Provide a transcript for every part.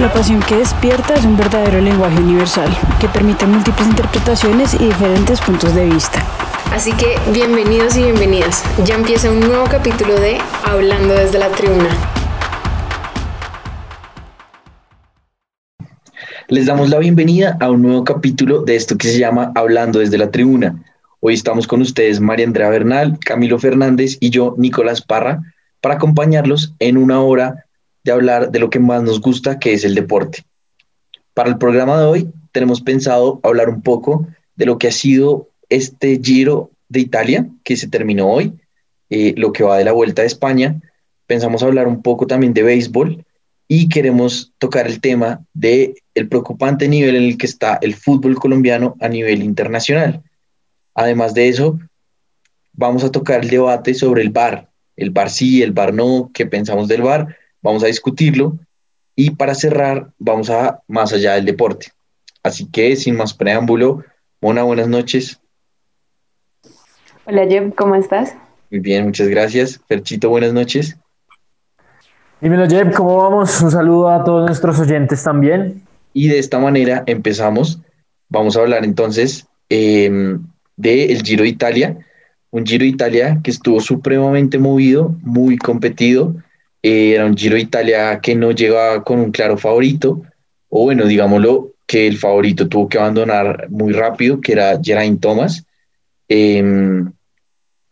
La pasión que despierta es un verdadero lenguaje universal que permite múltiples interpretaciones y diferentes puntos de vista. Así que bienvenidos y bienvenidas. Ya empieza un nuevo capítulo de Hablando desde la tribuna. Les damos la bienvenida a un nuevo capítulo de esto que se llama Hablando desde la tribuna. Hoy estamos con ustedes María Andrea Bernal, Camilo Fernández y yo, Nicolás Parra, para acompañarlos en una hora de hablar de lo que más nos gusta, que es el deporte. Para el programa de hoy tenemos pensado hablar un poco de lo que ha sido este Giro de Italia, que se terminó hoy, eh, lo que va de la Vuelta de España. Pensamos hablar un poco también de béisbol y queremos tocar el tema de el preocupante nivel en el que está el fútbol colombiano a nivel internacional. Además de eso, vamos a tocar el debate sobre el VAR, el VAR sí, el VAR no, qué pensamos del VAR, vamos a discutirlo y para cerrar vamos a más allá del deporte. Así que sin más preámbulo, Mona, buenas noches. Hola Jeb, ¿cómo estás? Muy bien, muchas gracias. Perchito, buenas noches. Dímelo Jeb, ¿cómo vamos? Un saludo a todos nuestros oyentes también. Y de esta manera empezamos. Vamos a hablar entonces eh, del Giro de Italia, un Giro de Italia que estuvo supremamente movido, muy competido, eh, era un Giro de Italia que no llegaba con un claro favorito, o bueno, digámoslo, que el favorito tuvo que abandonar muy rápido, que era Geraint Thomas. Em,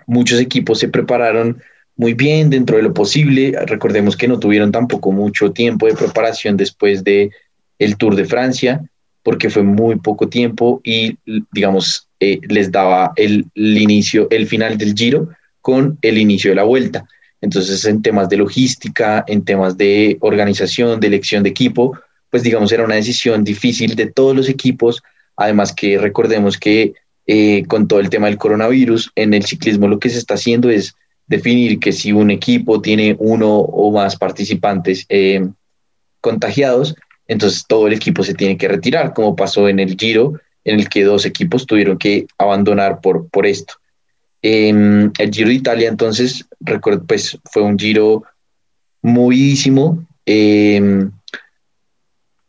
muchos equipos se prepararon muy bien dentro de lo posible. Recordemos que no tuvieron tampoco mucho tiempo de preparación después de el Tour de Francia, porque fue muy poco tiempo y, digamos, eh, les daba el, inicio, el final del giro con el inicio de la vuelta. Entonces, en temas de logística, en temas de organización, de elección de equipo, pues digamos, era una decisión difícil de todos los equipos. Además que recordemos que eh, con todo el tema del coronavirus, en el ciclismo lo que se está haciendo es definir que si un equipo tiene uno o más participantes eh, contagiados, entonces todo el equipo se tiene que retirar, como pasó en el Giro, en el que dos equipos tuvieron que abandonar por, por esto. el Giro de Italia, entonces, pues fue un Giro movidísimo, em,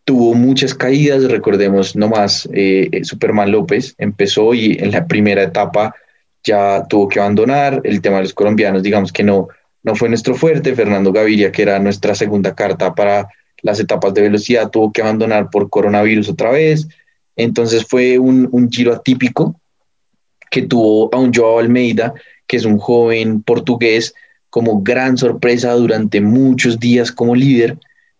tuvo muchas caídas, recordemos nomás, eh, Superman López empezó y en la primera etapa ya tuvo que abandonar, el tema de los colombianos, digamos que no, no fue nuestro fuerte, Fernando Gaviria, que era nuestra segunda carta para las etapas de velocidad, tuvo que abandonar por coronavirus otra vez, entonces fue un, giro atípico que tuvo a un Joao Almeida, que es un joven portugués, como gran sorpresa durante muchos días como líder.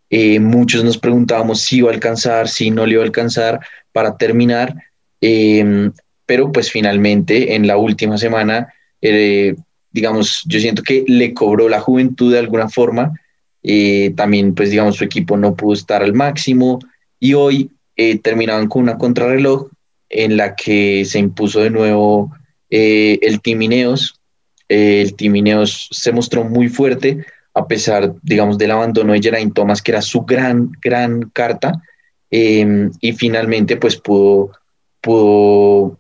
Eh, muchos nos preguntábamos si iba a alcanzar, si no le iba a alcanzar para terminar, em, pero pues finalmente en la última semana, eh, digamos, yo siento que le cobró la juventud de alguna forma. Eh, también pues digamos su equipo no pudo estar al máximo y hoy eh, terminaban con una contrarreloj en la que se impuso de nuevo eh, el Team Ineos. El Team Ineos se mostró muy fuerte a pesar, digamos, del abandono de Geraint Thomas, que era su gran, gran carta, em, y finalmente pues pudo, pudo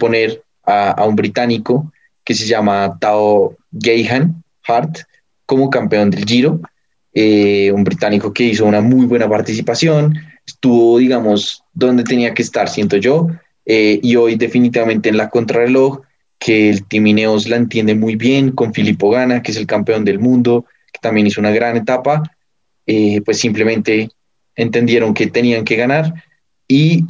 poner a, a, un británico que se llama Tao Geihan Hart como campeón del Giro, un británico que hizo una muy buena participación, estuvo, digamos, donde tenía que estar, siento yo, eh, y hoy definitivamente en la contrarreloj, que el Timineos la entiende muy bien, con Filippo Gana, que es el campeón del mundo, que también hizo una gran etapa, eh, pues simplemente entendieron que tenían que ganar y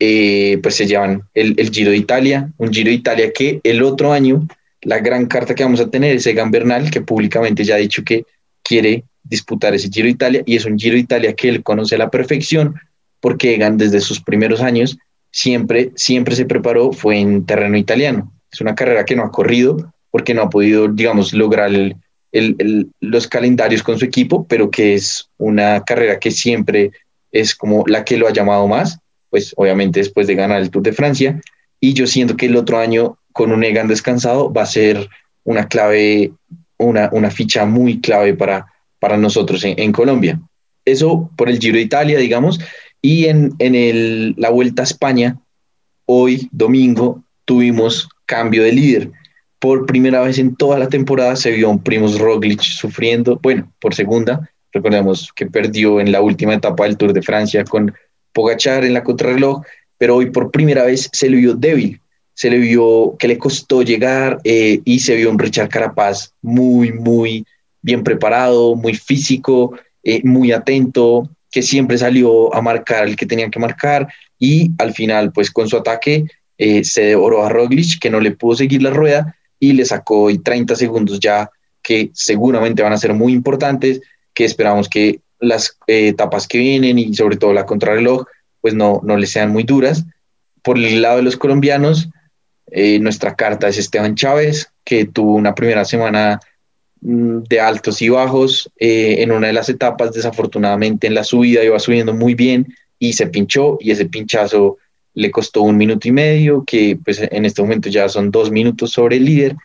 eh, pues se llevan el, el, Giro de Italia, un Giro de Italia que el otro año, la gran carta que vamos a tener es Egan Bernal, que públicamente ya ha dicho que quiere disputar ese Giro de Italia y es un Giro de Italia que él conoce a la perfección porque Egan desde sus primeros años siempre, siempre se preparó, fue en terreno italiano. Es una carrera que no ha corrido, porque no ha podido, digamos, lograr los calendarios con su equipo, pero que es una carrera que siempre es como la que lo ha llamado más, pues obviamente después de ganar el Tour de Francia. Y yo siento que el otro año, con un Egan descansado, va a ser una clave, una, una ficha muy clave para, para nosotros en, Colombia. Eso por el Giro de Italia, digamos. Y en, en el, la Vuelta a España, hoy, domingo, tuvimos cambio de líder. Por primera vez en toda la temporada se vio un Primos Roglic sufriendo, bueno, por segunda. Recordemos que perdió en la última etapa del Tour de Francia con Pogachar en la contrarreloj, pero hoy por primera vez se le vio débil, se le vio que le costó llegar eh, y se vio un Richard Carapaz muy, muy bien preparado, muy físico, eh, muy atento, que siempre salió a marcar el que tenía que marcar y al final, pues con su ataque, eh, se devoró a Roglic, que no le pudo seguir la rueda y le sacó hoy 30 segundos ya que seguramente van a ser muy importantes, que esperamos que las eh, etapas que vienen y sobre todo la contrarreloj, pues no, no le sean muy duras. Por el lado de los colombianos, eh, nuestra carta es Esteban Chávez, que tuvo una primera semana de altos y bajos. en una de las etapas, desafortunadamente en la subida iba subiendo muy bien y se pinchó y ese pinchazo le costó un minuto y medio, que pues en este momento ya son dos minutos sobre el líder,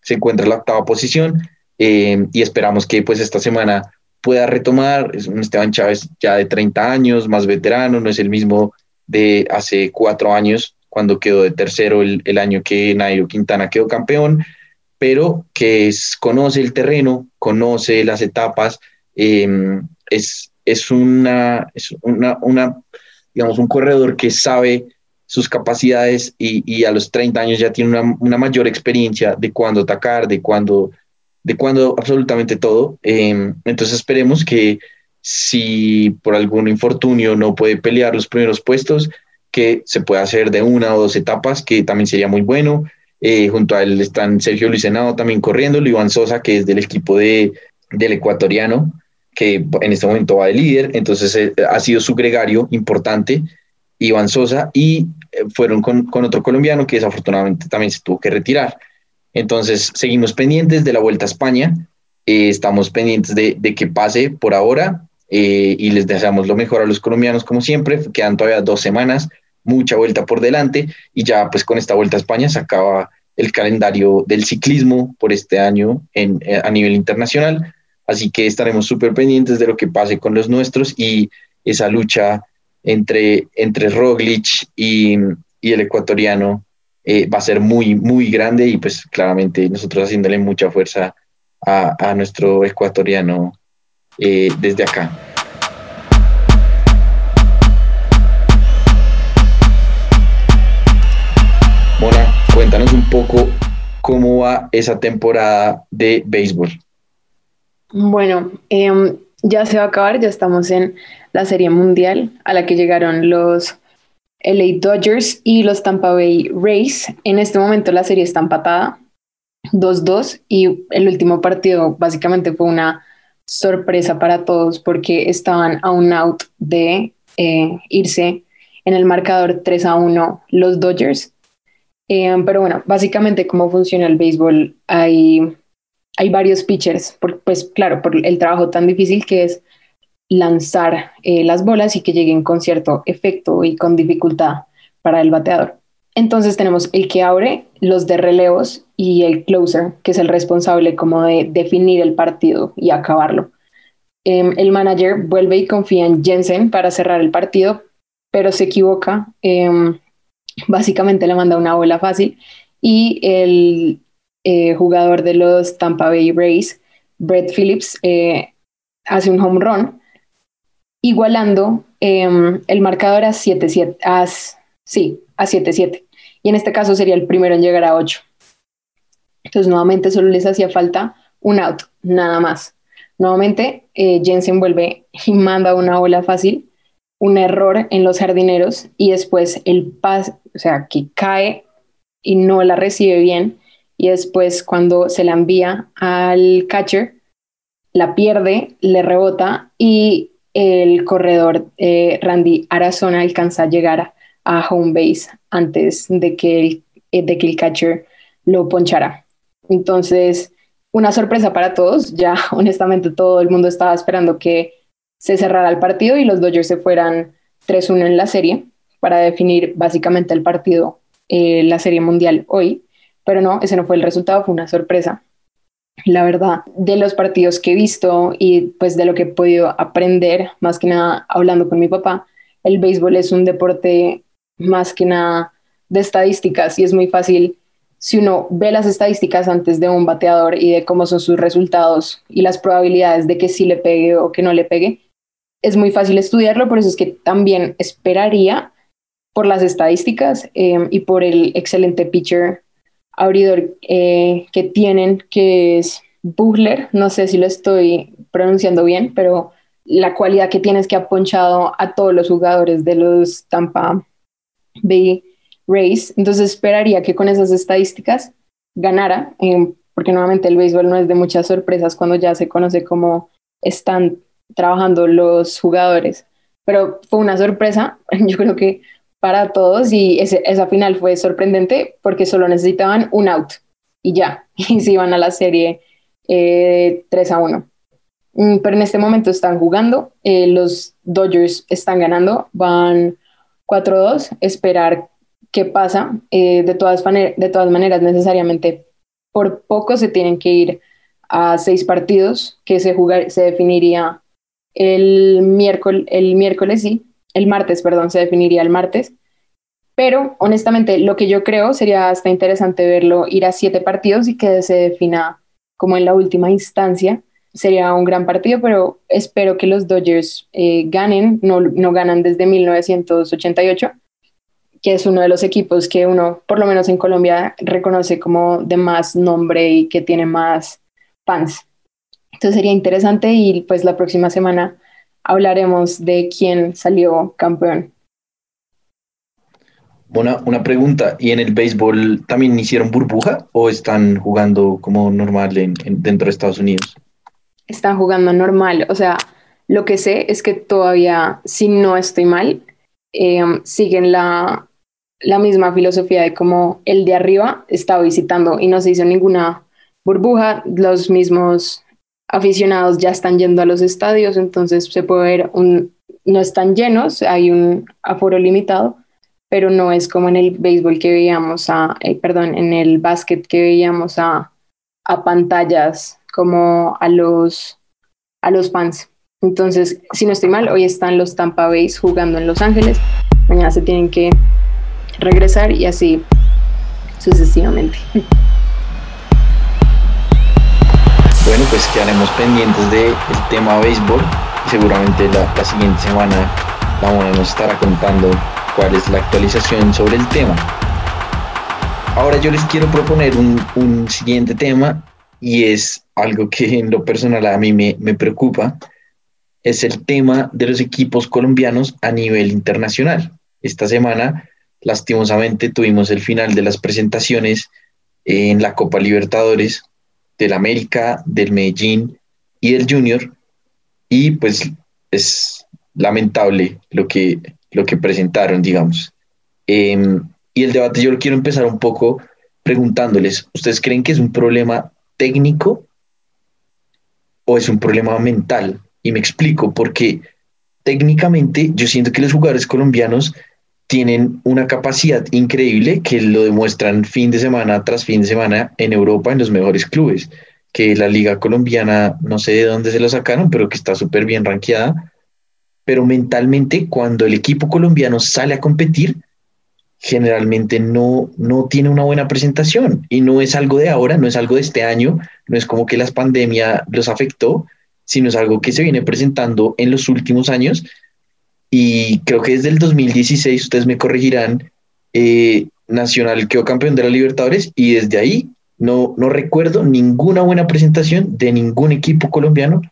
se encuentra en la octava posición eh, y esperamos que pues esta semana pueda retomar, es un Esteban Chávez ya de 30 años, más veterano, no es el mismo de hace cuatro años, cuando quedó de tercero el, el año que Nairo Quintana quedó campeón, pero que es, conoce el terreno, conoce las etapas, eh, es, es, una, es una, una digamos, un corredor que sabe sus capacidades y, a los 30 años ya tiene una, mayor experiencia de cuándo atacar, de cuándo, de cuándo absolutamente todo. Em, entonces esperemos que si por algún infortunio no puede pelear los primeros puestos, que se pueda hacer de una o dos etapas, que también sería muy bueno. Eh, junto a él están Sergio Luis Henao también corriendo, Iván Sosa, que es del equipo de, del ecuatoriano, que en este momento va de líder, entonces eh, ha sido su gregario importante, Iván Sosa, y eh, fueron con, con, otro colombiano que desafortunadamente también se tuvo que retirar. Entonces, seguimos pendientes de la Vuelta a España, estamos pendientes de, de, que pase por ahora y les deseamos lo mejor a los colombianos como siempre, quedan todavía dos semanas, mucha vuelta por delante y ya pues con esta Vuelta a España se acaba el calendario del ciclismo por este año en, a nivel internacional Así que estaremos súper pendientes de lo que pase con los nuestros y esa lucha entre, entre Roglic y, el ecuatoriano eh, va a ser muy, muy grande y pues claramente nosotros haciéndole mucha fuerza a, nuestro ecuatoriano eh, desde acá. Cuéntanos un poco cómo va esa temporada de béisbol. Bueno, em, ya se va a acabar, ya estamos en la Serie Mundial a la que llegaron los LA Dodgers y los Tampa Bay Rays. En este momento la serie está empatada 2-2 y el último partido básicamente fue una sorpresa para todos porque estaban a un out de eh, irse en el marcador 3 a 1 los Dodgers. Em, pero bueno, básicamente cómo funciona el béisbol, hay hay varios pitchers, pues claro, por el trabajo tan difícil que es lanzar eh, las bolas y que lleguen con cierto efecto y con dificultad para el bateador. Entonces tenemos el que abre, los de relevos y el closer, que es el responsable como de definir el partido y acabarlo. Em, el manager vuelve y confía en Jensen para cerrar el partido, pero se equivoca. Em, básicamente le manda una bola fácil y el eh, jugador de los Tampa Bay Rays, Brett Phillips, eh, hace un home run, igualando em, el marcador a 7-7, sí, a 7-7. Y en este caso sería el primero en llegar a 8. Entonces, nuevamente solo les hacía falta un out, nada más. Nuevamente, eh, Jensen vuelve y manda una bola fácil, un error en los jardineros y después el pase, o sea, que cae y no la recibe bien y después cuando se la envía al catcher, la pierde, le rebota y el corredor eh, Randy Arazona alcanza a llegar a home base antes de que el, eh, de que el catcher lo ponchara. Entonces, una sorpresa para todos. Ya, honestamente, todo el mundo estaba esperando que se cerrara el partido y los Dodgers se fueran 3-1 en la serie para definir básicamente el partido, eh, la serie mundial hoy. Pero no, ese no fue el resultado, fue una sorpresa. La verdad, de los partidos que he visto y pues de lo que he podido aprender, más que nada hablando con mi papá, el béisbol es un deporte más que nada de estadísticas y es muy fácil si uno ve las estadísticas antes de un bateador y de cómo son sus resultados y las probabilidades de que sí le pegue o que no le pegue, es muy fácil estudiarlo, por eso es que también esperaría por las estadísticas eh, y por el excelente pitcher abridor eh, que tienen, que es Buchler, no sé si lo estoy pronunciando bien, pero la cualidad que tienes que ha ponchado a todos los jugadores de los Tampa Bay Rays. Entonces esperaría que con esas estadísticas ganara, eh, porque nuevamente el béisbol no es de muchas sorpresas cuando ya se conoce cómo están trabajando los jugadores. Pero fue una sorpresa, yo creo que para todos y esa final fue sorprendente porque solo necesitaban un out y ya, y se iban a la serie eh, 3 a 1. Mm, pero en este momento están jugando, eh, los Dodgers están ganando, van 4-2, esperar qué pasa. Eh, de, todas de todas maneras, necesariamente por poco se tienen que ir a seis partidos que se, jugar, se definiría el miércoles, el miércoles, sí, el martes, perdón, se definiría el martes. Pero honestamente, lo que yo creo sería hasta interesante verlo ir a siete partidos y que se defina como en la última instancia. Sería un gran partido, pero espero que los Dodgers eh, ganen. No, no ganan desde 1988, que es uno de los equipos que uno, por lo menos en Colombia, reconoce como de más nombre y que tiene más fans. Entonces sería interesante y pues la próxima semana hablaremos de quién salió campeón. Una, una pregunta, ¿y en el béisbol también hicieron burbuja o están jugando como normal en, dentro de Estados Unidos? Están jugando normal, o sea, lo que sé es que todavía, si no estoy mal, eh, siguen la, la misma filosofía de como el de arriba está visitando y no se hizo ninguna burbuja, los mismos aficionados ya están yendo a los estadios, entonces se puede ver un, no están llenos, hay un aforo limitado, pero no es como en el béisbol que veíamos a, eh, perdón, en el básquet que veíamos a, a pantallas como a los, a los fans. Entonces, si no estoy mal, hoy están los Tampa Bay jugando en Los Ángeles, mañana se tienen que regresar y así sucesivamente. Bueno, pues quedaremos pendientes del tema béisbol y seguramente la, la siguiente semana vamos a nos estará contando cuál es la actualización sobre el tema. Ahora yo les quiero proponer un, siguiente tema y es algo que en lo personal a mí me, me preocupa, es el tema de los equipos colombianos a nivel internacional. Esta semana, lastimosamente, tuvimos el final de las presentaciones en la Copa Libertadores del América, del Medellín y del Junior. Y pues es lamentable lo que lo que presentaron, digamos. Em, y el debate yo lo quiero empezar un poco preguntándoles, ¿ustedes creen que es un problema técnico o es un problema mental? Y me explico, porque técnicamente yo siento que los jugadores colombianos tienen una capacidad increíble que lo demuestran fin de semana tras fin de semana en Europa en los mejores clubes, que la liga colombiana no sé de dónde se lo sacaron, pero que está súper bien rankeada. Pero mentalmente cuando el equipo colombiano sale a competir, generalmente no, no tiene una buena presentación. Y no es algo de ahora, no es algo de este año, no es como que la pandemia los afectó, sino es algo que se viene presentando en los últimos años y creo que desde el 2016, ustedes me corregirán, eh, Nacional quedó campeón de la Libertadores y desde ahí no, no recuerdo ninguna buena presentación de ningún equipo colombiano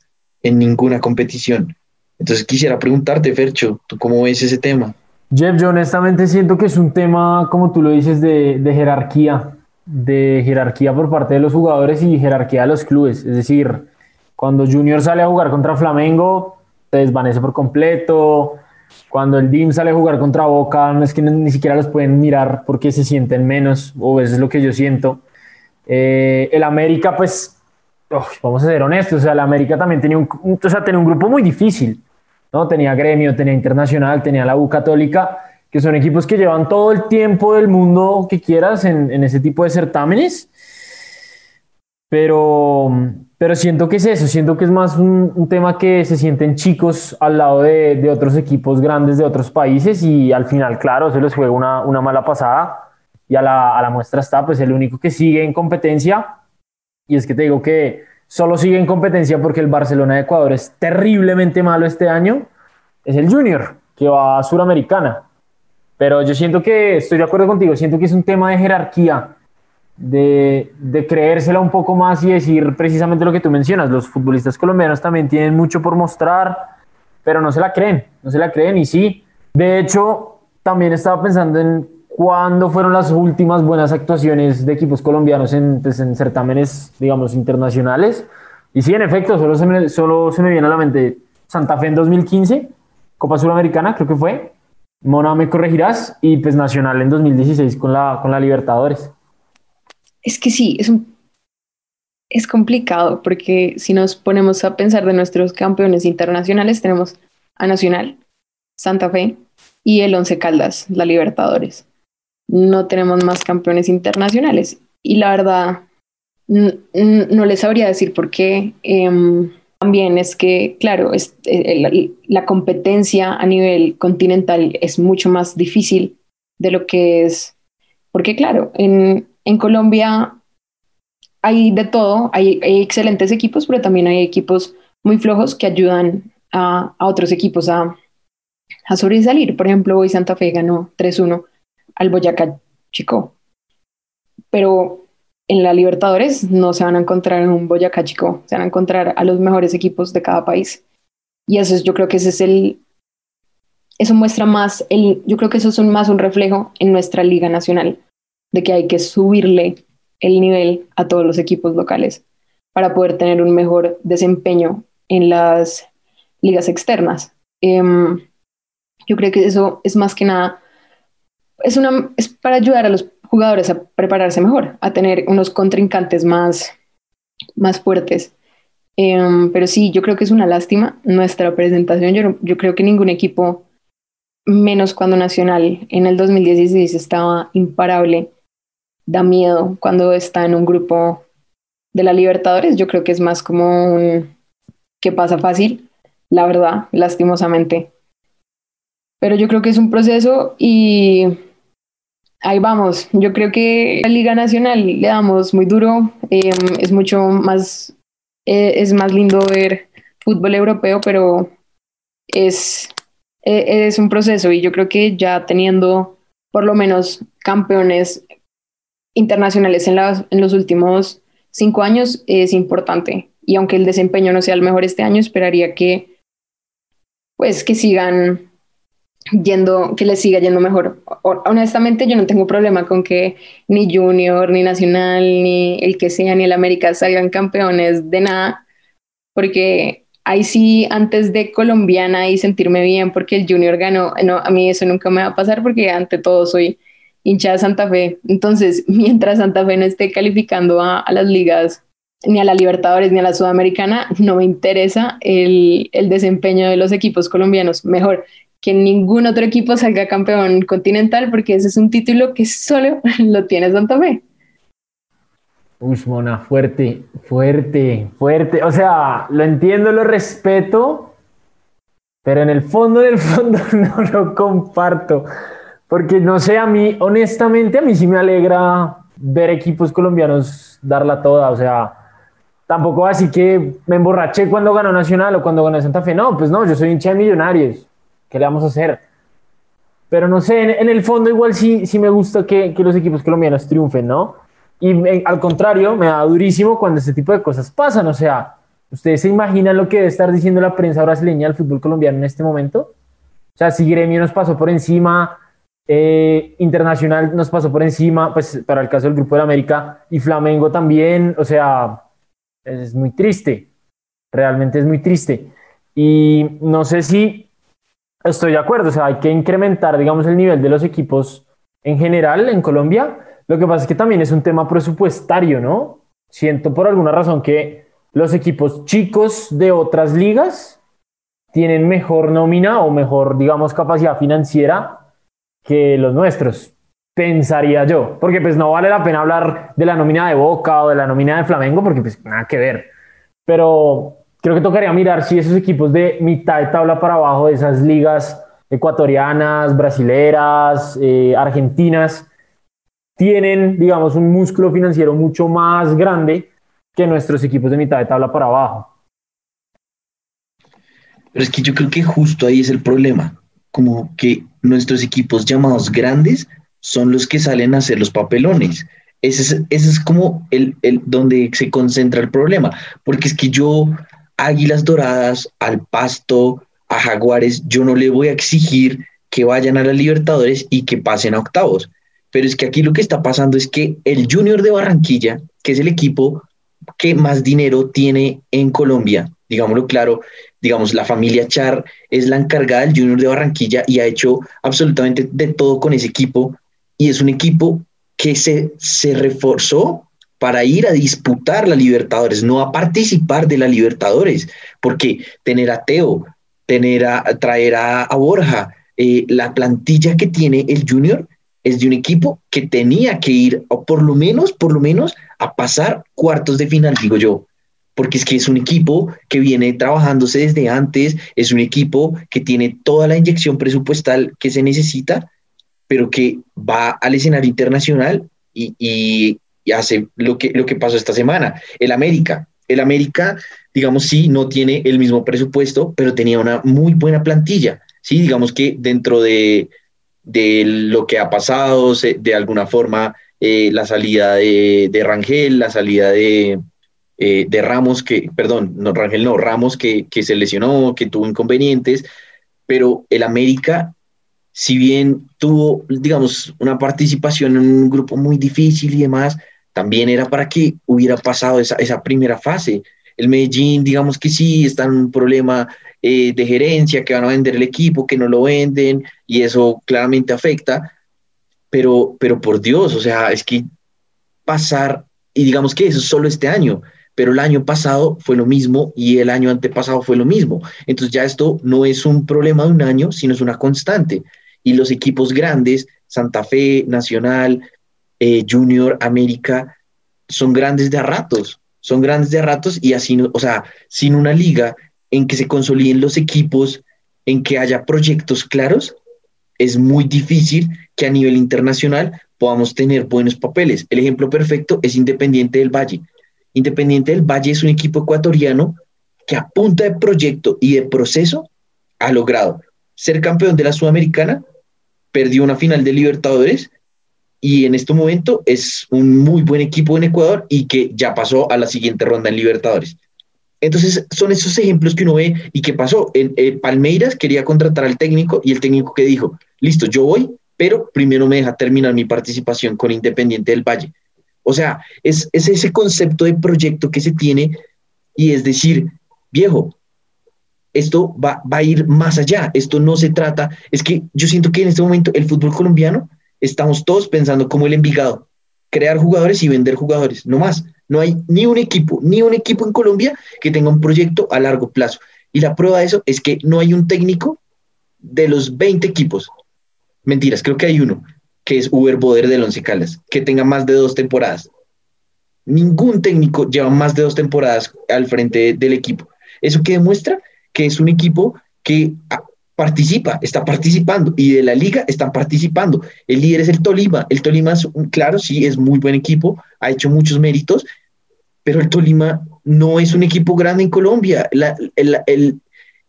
en ninguna competición. Entonces quisiera preguntarte, Fercho, ¿tú cómo ves ese tema? Jeff, yo honestamente siento que es un tema, como tú lo dices, de, jerarquía, de jerarquía por parte de los jugadores y jerarquía de los clubes. Es decir, cuando Junior sale a jugar contra Flamengo, se desvanece por completo. Cuando el DIM sale a jugar contra Boca, no es que ni siquiera los pueden mirar porque se sienten menos, o eso es lo que yo siento. Eh, el América, pues, vamos a ser honestos, o sea, el América también tenía un, o sea, tenía un grupo muy difícil, ¿no? Tenía Gremio, tenía Internacional, tenía la U Católica, que son equipos que llevan todo el tiempo del mundo que quieras en, en ese tipo de certámenes. Pero, pero siento que es eso, siento que es más un, tema que se sienten chicos al lado de, de, otros equipos grandes de otros países y al final, claro, se les juega una, una mala pasada y a la, a la, muestra está pues el único que sigue en competencia y es que te digo que solo sigue en competencia porque el Barcelona de Ecuador es terriblemente malo este año, es el Junior que va a Suramericana. Pero yo siento que, estoy de acuerdo contigo, siento que es un tema de jerarquía de, creérsela un poco más y decir precisamente lo que tú mencionas. Los futbolistas colombianos también tienen mucho por mostrar, pero no se la creen, no se la creen y sí. De hecho, también estaba pensando en cuándo fueron las últimas buenas actuaciones de equipos colombianos en, pues, en certámenes, digamos, internacionales. Y sí, en efecto, solo se, me, solo se me viene a la mente Santa Fe en 2015, Copa Suramericana, creo que fue. Mona, me corregirás. Y pues Nacional en 2016 con la, con la Libertadores. Es que sí, es, un, es complicado porque si nos ponemos a pensar de nuestros campeones internacionales, tenemos a Nacional, Santa Fe y el Once Caldas, la Libertadores. No tenemos más campeones internacionales. Y la verdad, no les sabría decir por qué. Em, también es que, claro, es, eh, la, la, competencia a nivel continental es mucho más difícil de lo que es, porque claro, en, en Colombia hay de todo, hay, excelentes equipos, pero también hay equipos muy flojos que ayudan a, otros equipos a, a, sobresalir. Por ejemplo, hoy Santa Fe ganó 3-1 al Boyacá Chico, pero en la Libertadores no se van a encontrar en un Boyacá Chico, se van a encontrar a los mejores equipos de cada país. Y eso es, yo creo que ese es el, eso muestra más, el, yo creo que eso es un, más un reflejo en nuestra liga nacional de que hay que subirle el nivel a todos los equipos locales para poder tener un mejor desempeño en las ligas externas. Em, yo creo que eso es más que nada, es, una, es para ayudar a los jugadores a prepararse mejor, a tener unos contrincantes más, más fuertes. Em, pero sí, yo creo que es una lástima nuestra presentación. Yo, yo creo que ningún equipo, menos cuando Nacional en el 2016 estaba imparable, da miedo cuando está en un grupo de la Libertadores. Yo creo que es más como un que pasa fácil, la verdad, lastimosamente. Pero yo creo que es un proceso y ahí vamos. Yo creo que la Liga Nacional le damos muy duro. Em, es mucho más, eh, es más lindo ver fútbol europeo, pero es, e, es un proceso y yo creo que ya teniendo por lo menos campeones internacionales en, los últimos cinco años es importante. Y aunque el desempeño no sea el mejor este año, esperaría que, pues, que sigan yendo, que les siga yendo mejor. Honestamente, yo no tengo problema con que ni Junior, ni Nacional, ni el que sea, ni el América salgan campeones de nada, porque ahí sí, antes de colombiana y sentirme bien porque el Junior ganó, no, a mí eso nunca me va a pasar porque ante todo soy hincha de Santa Fe. Entonces, mientras Santa Fe no esté calificando a, las ligas, ni a la Libertadores, ni a la Sudamericana, no me interesa el, desempeño de los equipos colombianos. Mejor que ningún otro equipo salga campeón continental, porque ese es un título que solo lo tiene Santa Fe. Uy, Mona, fuerte, fuerte, fuerte. O sea, lo entiendo, lo respeto, pero en el fondo del fondo no lo comparto. Porque no sé, a mí, honestamente, a mí sí me alegra ver equipos colombianos darla toda. O sea, tampoco así que me emborraché cuando ganó Nacional o cuando ganó Santa Fe. No, pues no, yo soy hincha de Millonarios. ¿Qué le vamos a hacer? Pero no sé, en, el fondo igual sí, sí me gusta que, que los equipos colombianos triunfen, ¿no? Y al contrario, me da durísimo cuando este tipo de cosas pasan. O sea, ¿ustedes se imaginan lo que debe estar diciendo la prensa brasileña al fútbol colombiano en este momento? O sea, si Gremio nos pasó por encima, eh, Internacional nos pasó por encima, pues para el caso del Grupo de América, y Flamengo también, o sea, es muy triste, realmente es muy triste. Y no sé si estoy de acuerdo, o sea, hay que incrementar, digamos, el nivel de los equipos en general en Colombia. Lo que pasa es que también es un tema presupuestario, ¿no? Siento por alguna razón que los equipos chicos de otras ligas tienen mejor nómina o mejor, digamos, capacidad financiera que los nuestros, pensaría yo, porque pues no vale la pena hablar de la nómina de Boca o de la nómina de Flamengo, porque pues nada que ver, pero creo que tocaría mirar si esos equipos de mitad de tabla para abajo, de esas ligas ecuatorianas, brasileras, eh, argentinas, tienen, digamos, un músculo financiero mucho más grande que nuestros equipos de mitad de tabla para abajo. Pero es que yo creo que justo ahí es el problema, como que nuestros equipos llamados grandes son los que salen a hacer los papelones. Ese es, es como el, el, donde se concentra el problema, porque es que yo, Águilas Doradas, al Pasto, a Jaguares, yo no le voy a exigir que vayan a la Libertadores y que pasen a octavos. Pero es que aquí lo que está pasando es que el Junior de Barranquilla, que es el equipo que más dinero tiene en Colombia, digámoslo claro, digamos, la familia Char es la encargada del Junior de Barranquilla y ha hecho absolutamente de todo con ese equipo. Y es un equipo que se, se reforzó para ir a disputar la Libertadores, no a participar de la Libertadores, porque tener a Teo, tener a, traer a, Borja, eh, la plantilla que tiene el Junior es de un equipo que tenía que ir, o por lo menos, por lo menos, a pasar cuartos de final, digo yo, porque es que es un equipo que viene trabajándose desde antes, es un equipo que tiene toda la inyección presupuestal que se necesita, pero que va al escenario internacional y, y, hace lo que, lo que pasó esta semana. El América, el América, digamos, sí, no tiene el mismo presupuesto, pero tenía una muy buena plantilla. Sí, digamos que dentro de, de lo que ha pasado, de alguna forma, eh, la salida de, de, Rangel, la salida de, eh, de Ramos, que, perdón, no Rangel, no, Ramos, que, que se lesionó, que tuvo inconvenientes, pero el América, si bien tuvo, digamos, una participación en un grupo muy difícil y demás, también era para que hubiera pasado esa, esa primera fase. El Medellín, digamos que sí, está en un problema eh, de gerencia, que van a vender el equipo, que no lo venden, y eso claramente afecta, pero, pero por Dios, o sea, es que pasar, y digamos que eso es solo este año, pero el año pasado fue lo mismo y el año antepasado fue lo mismo. Entonces ya esto no es un problema de un año, sino es una constante. Y los equipos grandes, Santa Fe, Nacional, eh, Junior, América, son grandes de a ratos, son grandes de a ratos y así, o sea, sin una liga en que se consoliden los equipos, en que haya proyectos claros, es muy difícil que a nivel internacional podamos tener buenos papeles. El ejemplo perfecto es Independiente del Valle. Independiente del Valle es un equipo ecuatoriano que a punta de proyecto y de proceso ha logrado ser campeón de la Sudamericana, perdió una final de Libertadores y en este momento es un muy buen equipo en Ecuador y que ya pasó a la siguiente ronda en Libertadores. Entonces, son esos ejemplos que uno ve y que pasó. En, Palmeiras quería contratar al técnico y el técnico que dijo, listo, yo voy, pero primero me deja terminar mi participación con Independiente del Valle. O sea, es, es ese concepto de proyecto que se tiene y es decir, viejo, esto va, va, a ir más allá, esto no se trata, es que yo siento que en este momento el fútbol colombiano estamos todos pensando como el Envigado, crear jugadores y vender jugadores, no más. No hay ni un equipo, ni un equipo en Colombia que tenga un proyecto a largo plazo. Y la prueba de eso es que no hay un técnico de los 20 equipos. Mentiras, creo que hay uno, que es Uber Boder del Once Caldas, que tenga más de dos temporadas. Ningún técnico lleva más de dos temporadas al frente del equipo. Eso que demuestra que es un equipo que participa, está participando y de la liga están participando. El líder es el Tolima. El Tolima, es, claro, sí, es muy buen equipo, ha hecho muchos méritos, pero el Tolima no es un equipo grande en Colombia. La,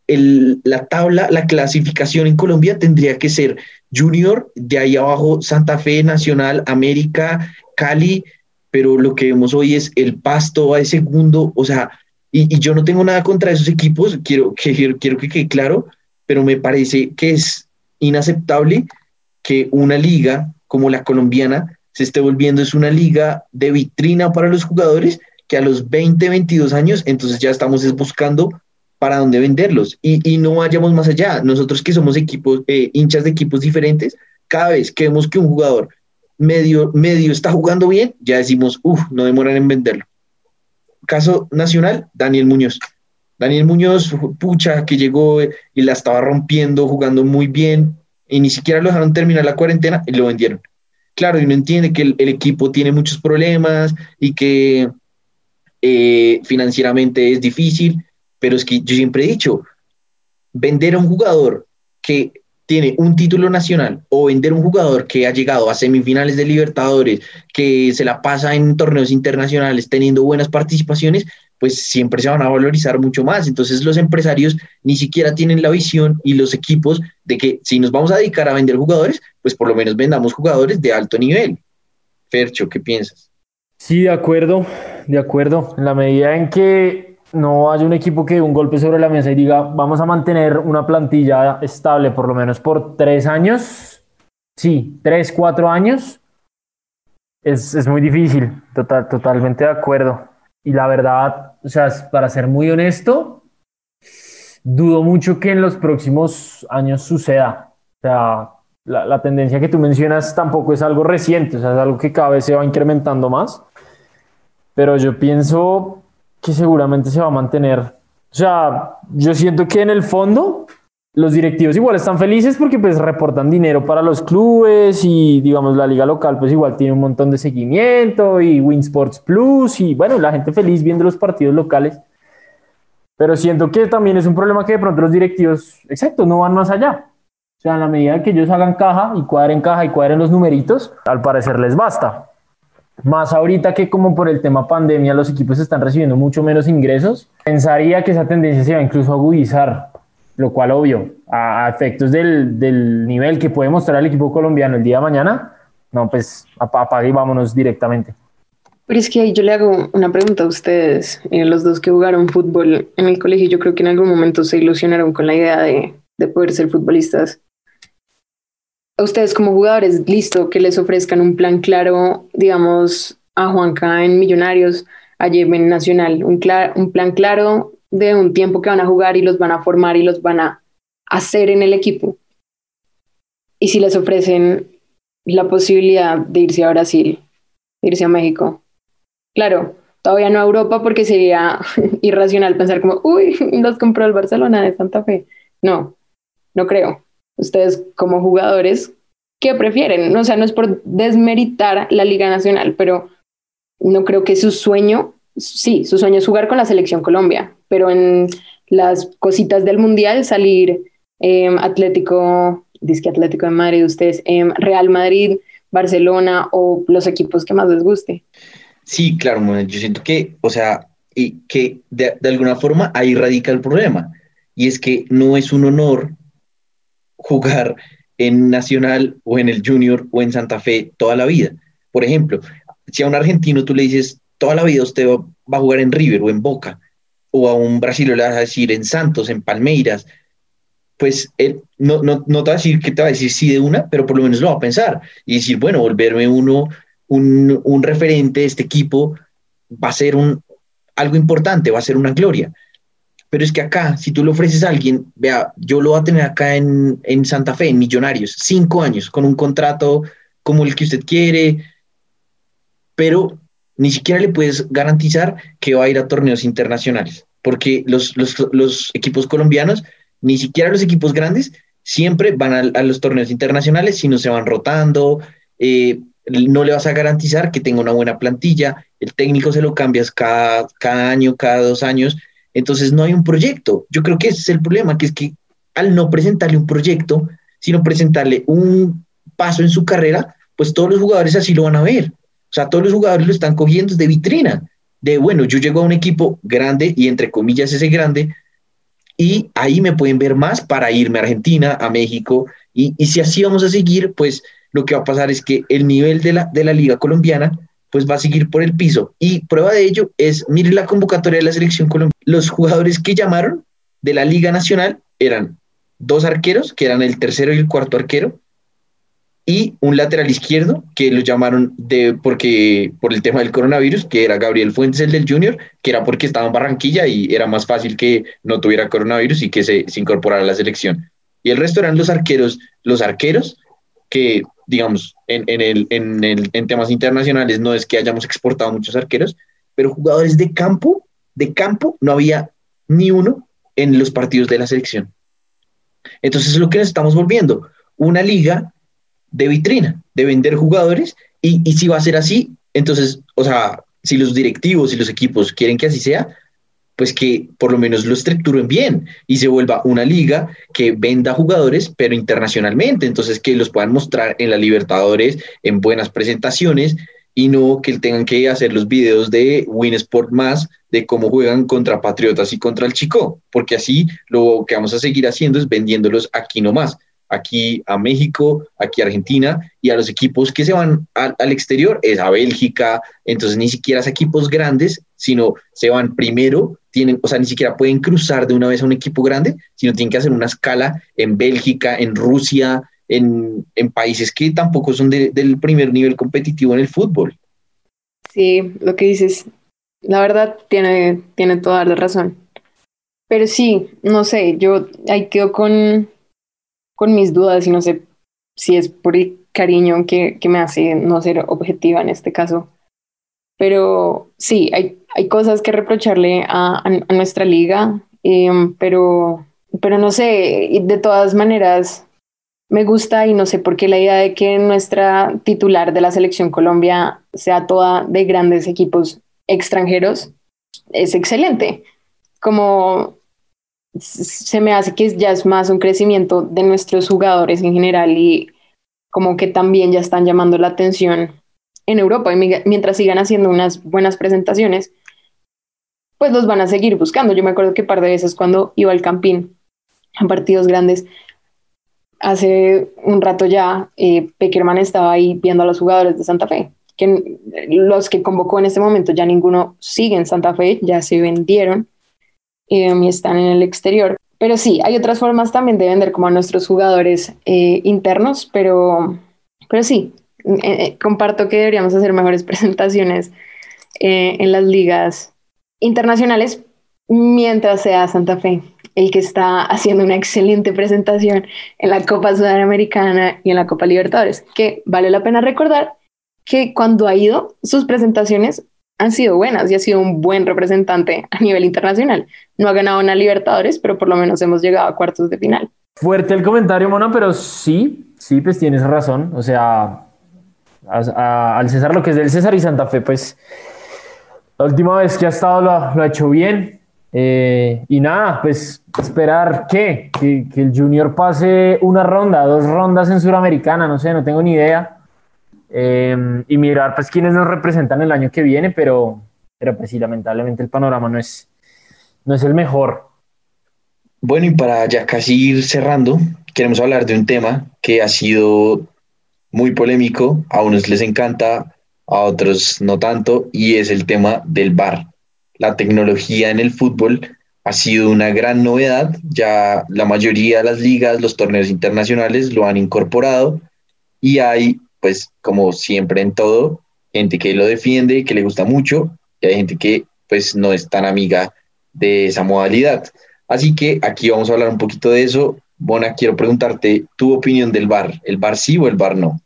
la tabla, la clasificación en Colombia tendría que ser Junior, de ahí abajo Santa Fe, Nacional, América, Cali, pero lo que vemos hoy es el Pasto va de segundo, o sea, y, yo no tengo nada contra esos equipos, quiero que, quiero que quede claro, pero me parece que es inaceptable que una liga como la colombiana se esté volviendo es una liga de vitrina para los jugadores que a los 20, 22 años, entonces ya estamos buscando para dónde venderlos y, y no vayamos más allá. Nosotros que somos equipos, eh, hinchas de equipos diferentes, cada vez que vemos que un jugador medio, medio está jugando bien, ya decimos, uff, no demoran en venderlo. Caso nacional, Daniel Muñoz. Daniel Muñoz, pucha, que llegó y la estaba rompiendo, jugando muy bien, y ni siquiera lo dejaron terminar la cuarentena y lo vendieron. Claro, y uno entiende que el, equipo tiene muchos problemas y que eh, financieramente es difícil, pero es que yo siempre he dicho, vender a un jugador que tiene un título nacional o vender un jugador que ha llegado a semifinales de Libertadores, que se la pasa en torneos internacionales teniendo buenas participaciones, pues siempre se van a valorizar mucho más. Entonces los empresarios ni siquiera tienen la visión y los equipos de que si nos vamos a dedicar a vender jugadores, pues por lo menos vendamos jugadores de alto nivel. Fercho, ¿qué piensas? Sí, de acuerdo, de acuerdo. En la medida en que no haya un equipo que un golpe sobre la mesa y diga, vamos a mantener una plantilla estable por lo menos por tres años, sí, tres, cuatro años, es, es muy difícil, total, totalmente de acuerdo. Y la verdad, o sea, para ser muy honesto, dudo mucho que en los próximos años suceda. O sea, la, la, tendencia que tú mencionas tampoco es algo reciente, o sea, es algo que cada vez se va incrementando más. Pero yo pienso que seguramente se va a mantener. O sea, yo siento que en el fondo los directivos igual están felices porque pues reportan dinero para los clubes y digamos la liga local pues igual tiene un montón de seguimiento y Win Sports Plus y bueno, la gente feliz viendo los partidos locales. Pero siento que también es un problema que de pronto los directivos, exacto, no van más allá. O sea, en la medida que ellos hagan caja y cuadren caja y cuadren los numeritos, al parecer les basta. Más ahorita que como por el tema pandemia los equipos están recibiendo mucho menos ingresos, pensaría que esa tendencia se va incluso a agudizar, lo cual obvio, a, efectos del, del, nivel que puede mostrar el equipo colombiano el día de mañana, no, pues apague y vámonos directamente. Pero es que yo le hago una pregunta a ustedes, eh, los dos que jugaron fútbol en el colegio, yo creo que en algún momento se ilusionaron con la idea de, de poder ser futbolistas ustedes como jugadores, listo, que les ofrezcan un plan claro, digamos, a Juanca en Millonarios, a Yemen Nacional, un, plan claro de un tiempo que van a jugar y los van a formar y los van a hacer en el equipo. Y si les ofrecen la posibilidad de irse a Brasil, irse a México. Claro, todavía no a Europa porque sería irracional pensar como, uy, los compró el Barcelona de Santa Fe. No, no creo ustedes como jugadores, ¿qué prefieren? O sea, no es por desmeritar la Liga Nacional, pero no creo que su sueño, sí, su sueño es jugar con la selección Colombia, pero en las cositas del Mundial salir em, Atlético, disque Atlético de Madrid, ustedes, eh, Real Madrid, Barcelona o los equipos que más les guste. Sí, claro, yo siento que, o sea, y que de, de alguna forma ahí radica el problema. Y es que no es un honor jugar en Nacional o en el Junior o en Santa Fe toda la vida. Por ejemplo, si a un argentino tú le dices toda la vida usted va, a jugar en River o en Boca, o a un brasileño le vas a decir en Santos, en Palmeiras, pues él no, no, no te va a decir que te va a decir sí de una, pero por lo menos lo va a pensar y decir, bueno, volverme uno, un, un referente de este equipo va a ser un, algo importante, va a ser una gloria. Pero es que acá, si tú le ofreces a alguien, vea, yo lo voy a tener acá en, en Santa Fe, en Millonarios, cinco años, con un contrato como el que usted quiere, pero ni siquiera le puedes garantizar que va a ir a torneos internacionales, porque los, los, los equipos colombianos, ni siquiera los equipos grandes, siempre van a, los torneos internacionales, sino se van rotando, eh, no le vas a garantizar que tenga una buena plantilla, el técnico se lo cambias cada, cada año, cada dos años, entonces no hay un proyecto. Yo creo que ese es el problema, que es que al no presentarle un proyecto, sino presentarle un paso en su carrera, pues todos los jugadores así lo van a ver. O sea, todos los jugadores lo están cogiendo de vitrina, de bueno, yo llego a un equipo grande y entre comillas ese grande, y ahí me pueden ver más para irme a Argentina, a México, y, y si así vamos a seguir, pues lo que va a pasar es que el nivel de la, de la liga colombiana pues va a seguir por el piso. Y prueba de ello es, mire la convocatoria de la selección colombiana. Los jugadores que llamaron de la Liga Nacional eran dos arqueros, que eran el tercero y el cuarto arquero, y un lateral izquierdo, que lo llamaron de, porque, por el tema del coronavirus, que era Gabriel Fuentes, el del Junior, que era porque estaba en Barranquilla y era más fácil que no tuviera coronavirus y que se, se incorporara a la selección. Y el resto eran los arqueros, los arqueros, que, digamos, en, en, el, en, el, en temas internacionales no es que hayamos exportado muchos arqueros, pero jugadores de campo, de campo, no había ni uno en los partidos de la selección. Entonces es lo que nos estamos volviendo, una liga de vitrina, de vender jugadores, y, y si va a ser así, entonces, o sea, si los directivos y los equipos quieren que así sea, pues que por lo menos lo estructuren bien y se vuelva una liga que venda jugadores, pero internacionalmente, entonces que los puedan mostrar en la Libertadores, en buenas presentaciones y no que tengan que hacer los videos de Win Sport más de cómo juegan contra Patriotas y contra el Chico, porque así lo que vamos a seguir haciendo es vendiéndolos aquí nomás aquí a México, aquí a Argentina y a los equipos que se van al exterior es a Bélgica, entonces ni siquiera es equipos grandes, sino se van primero, tienen, o sea, ni siquiera pueden cruzar de una vez a un equipo grande, sino tienen que hacer una escala en Bélgica, en Rusia, en, en países que tampoco son del primer nivel competitivo en el fútbol. Sí, lo que dices, la verdad tiene, tiene toda la razón. Pero sí, no sé, yo ahí quedo con, con mis dudas y no sé si es por el cariño que, que me hace no ser objetiva en este caso. Pero sí, hay, hay cosas que reprocharle a, a, nuestra liga, em, pero, pero no sé, de todas maneras me gusta y no sé por qué la idea de que nuestra titular de la selección Colombia sea toda de grandes equipos extranjeros es excelente. Como se me hace que ya es más un crecimiento de nuestros jugadores en general y como que también ya están llamando la atención en Europa y mientras sigan haciendo unas buenas presentaciones, pues los van a seguir buscando. Yo me acuerdo que par de veces cuando iba al Campín a partidos grandes, hace un rato ya, eh, Peckerman estaba ahí viendo a los jugadores de Santa Fe, que los que convocó en este momento ya ninguno sigue en Santa Fe, ya se vendieron y están en el exterior. Pero sí, hay otras formas también de vender como a nuestros jugadores eh, internos, pero, pero sí, eh, eh, comparto que deberíamos hacer mejores presentaciones en las ligas internacionales mientras sea Santa Fe el que está haciendo una excelente presentación en la Copa Sudamericana y en la Copa Libertadores, que vale la pena recordar que cuando ha ido, sus presentaciones han sido buenas y ha sido un buen representante a nivel internacional. No ha ganado una Libertadores, pero por lo menos hemos llegado a cuartos de final. Fuerte el comentario, Mona, pero sí, sí, pues tienes razón. O sea, al César lo que es del César y Santa Fe, pues la última vez que ha estado lo, ha hecho bien. Eh, y nada, pues esperar ¿qué? que, que el Junior pase una ronda, dos rondas en Suramericana, no sé, no tengo ni idea Em, y mirar pues quiénes nos representan el año que viene, pero, pero pues sí, lamentablemente el panorama no es, no es el mejor. Bueno, y para ya casi ir cerrando, queremos hablar de un tema que ha sido muy polémico, a unos les encanta, a otros no tanto, y es el tema del VAR. La tecnología en el fútbol ha sido una gran novedad, ya la mayoría de las ligas, los torneos internacionales lo han incorporado y hay pues como siempre en todo, gente que lo defiende, que le gusta mucho, y hay gente que pues no es tan amiga de esa modalidad. Así que aquí vamos a hablar un poquito de eso. Bona, quiero preguntarte tu opinión del bar, ¿el bar sí o el bar no?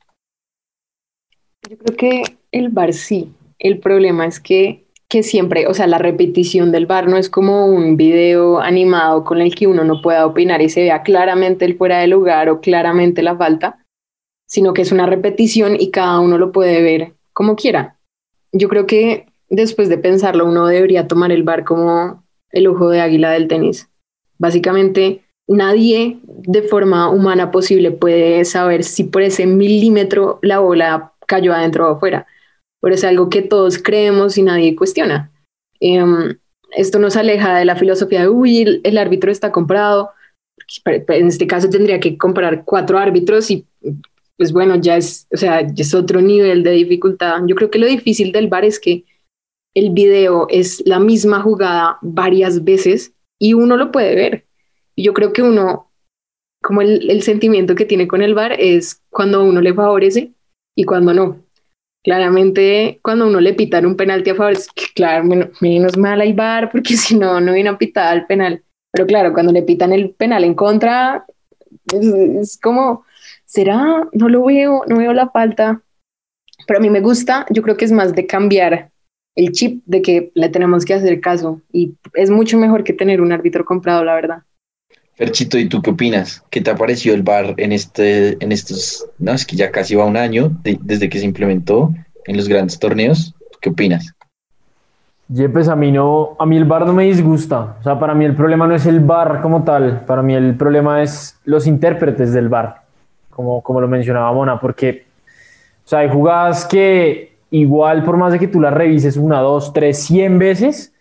Yo creo que el bar sí. El problema es que, que siempre, o sea, la repetición del bar no es como un video animado con el que uno no pueda opinar y se vea claramente el fuera de lugar o claramente la falta, sino que es una repetición y cada uno lo puede ver como quiera. Yo creo que después de pensarlo, uno debería tomar el bar como el ojo de águila del tenis. Básicamente, nadie de forma humana posible puede saber si por ese milímetro la bola cayó adentro o afuera, pero es algo que todos creemos y nadie cuestiona. Em, esto nos aleja de la filosofía de, uy, el árbitro está comprado. En este caso tendría que comprar cuatro árbitros y pues bueno, ya es, o sea, es otro nivel de dificultad. Yo creo que lo difícil del bar es que el video es la misma jugada varias veces y uno lo puede ver. Yo creo que uno, como el, sentimiento que tiene con el bar es cuando uno le favorece y cuando no. Claramente, cuando uno le pitan un penalti a favor, es que, claro, menos mal al bar porque si no, no viene a pitar el penal. Pero claro, cuando le pitan el penal en contra, es como ¿será? No lo veo, no veo la falta. Pero a mí me gusta, yo creo que es más de cambiar el chip de que le tenemos que hacer caso y es mucho mejor que tener un árbitro comprado, la verdad. Ferchito, ¿y tú qué opinas? ¿Qué te ha parecido el VAR en, este, en estos, no, es que ya casi va un año desde que se implementó en los grandes torneos? ¿Qué opinas? Yepes, a mí no, a mí el VAR no me disgusta. O sea, para mí el problema no es el VAR como tal, para mí el problema es los intérpretes del VAR, como, como lo mencionaba Mona, porque o sea, hay jugadas que igual por más de que tú las revises una, dos, tres, cien veces,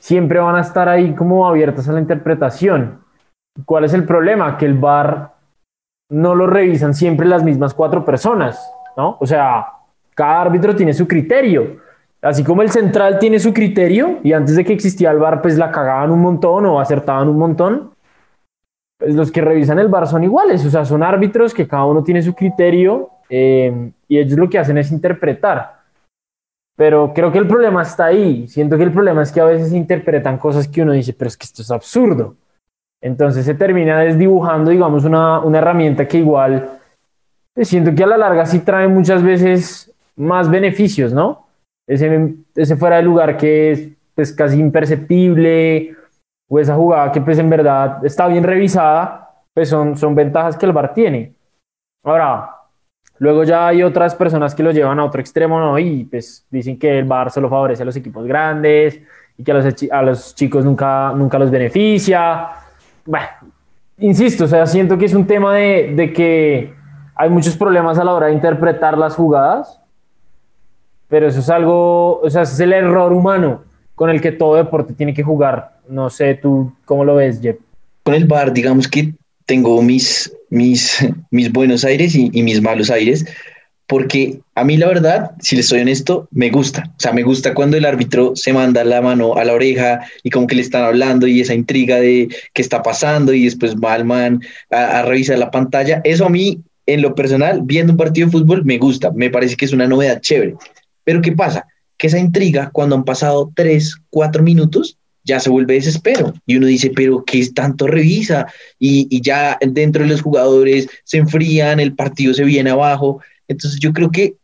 siempre van a estar ahí como abiertas a la interpretación. ¿Cuál es el problema? Que el VAR no lo revisan siempre las mismas cuatro personas, ¿no? O sea, cada árbitro tiene su criterio. Así como el central tiene su criterio y antes de que existía el VAR pues la cagaban un montón o acertaban un montón, pues los que revisan el VAR son iguales, o sea, son árbitros que cada uno tiene su criterio eh, y ellos lo que hacen es interpretar. Pero creo que el problema está ahí. Siento que el problema es que a veces interpretan cosas que uno dice, pero es que esto es absurdo. Entonces se termina desdibujando, digamos, una, una herramienta que igual pues, siento que a la larga sí trae muchas veces más beneficios, ¿no? Ese, ese fuera de lugar que es pues, casi imperceptible, o esa jugada que pues en verdad está bien revisada, pues son, son ventajas que el VAR tiene. Ahora, Luego ya hay otras personas que lo llevan a otro extremo, ¿no? Y pues dicen que el VAR solo favorece a los equipos grandes y que a los, a los chicos nunca, nunca los beneficia. Bueno, insisto, o sea, siento que es un tema de, de que hay muchos problemas a la hora de interpretar las jugadas, pero eso es algo, o sea, es el error humano con el que todo deporte tiene que jugar. No sé, tú cómo lo ves, Jeff. Con el VAR, digamos que tengo mis, mis, buenos aires y, mis malos aires, porque a mí la verdad, si les soy honesto, me gusta. O sea, me gusta cuando el árbitro se manda la mano a la oreja y como que le están hablando y esa intriga de qué está pasando y después va el man a, a revisar la pantalla. Eso a mí, en lo personal, viendo un partido de fútbol, me gusta. Me parece que es una novedad chévere. Pero ¿qué pasa? Que esa intriga, cuando han pasado tres, cuatro minutos, ya se vuelve desespero. Y uno dice, pero ¿qué tanto revisa? Y, ya dentro de los jugadores se enfrían, el partido se viene abajo. Entonces yo creo que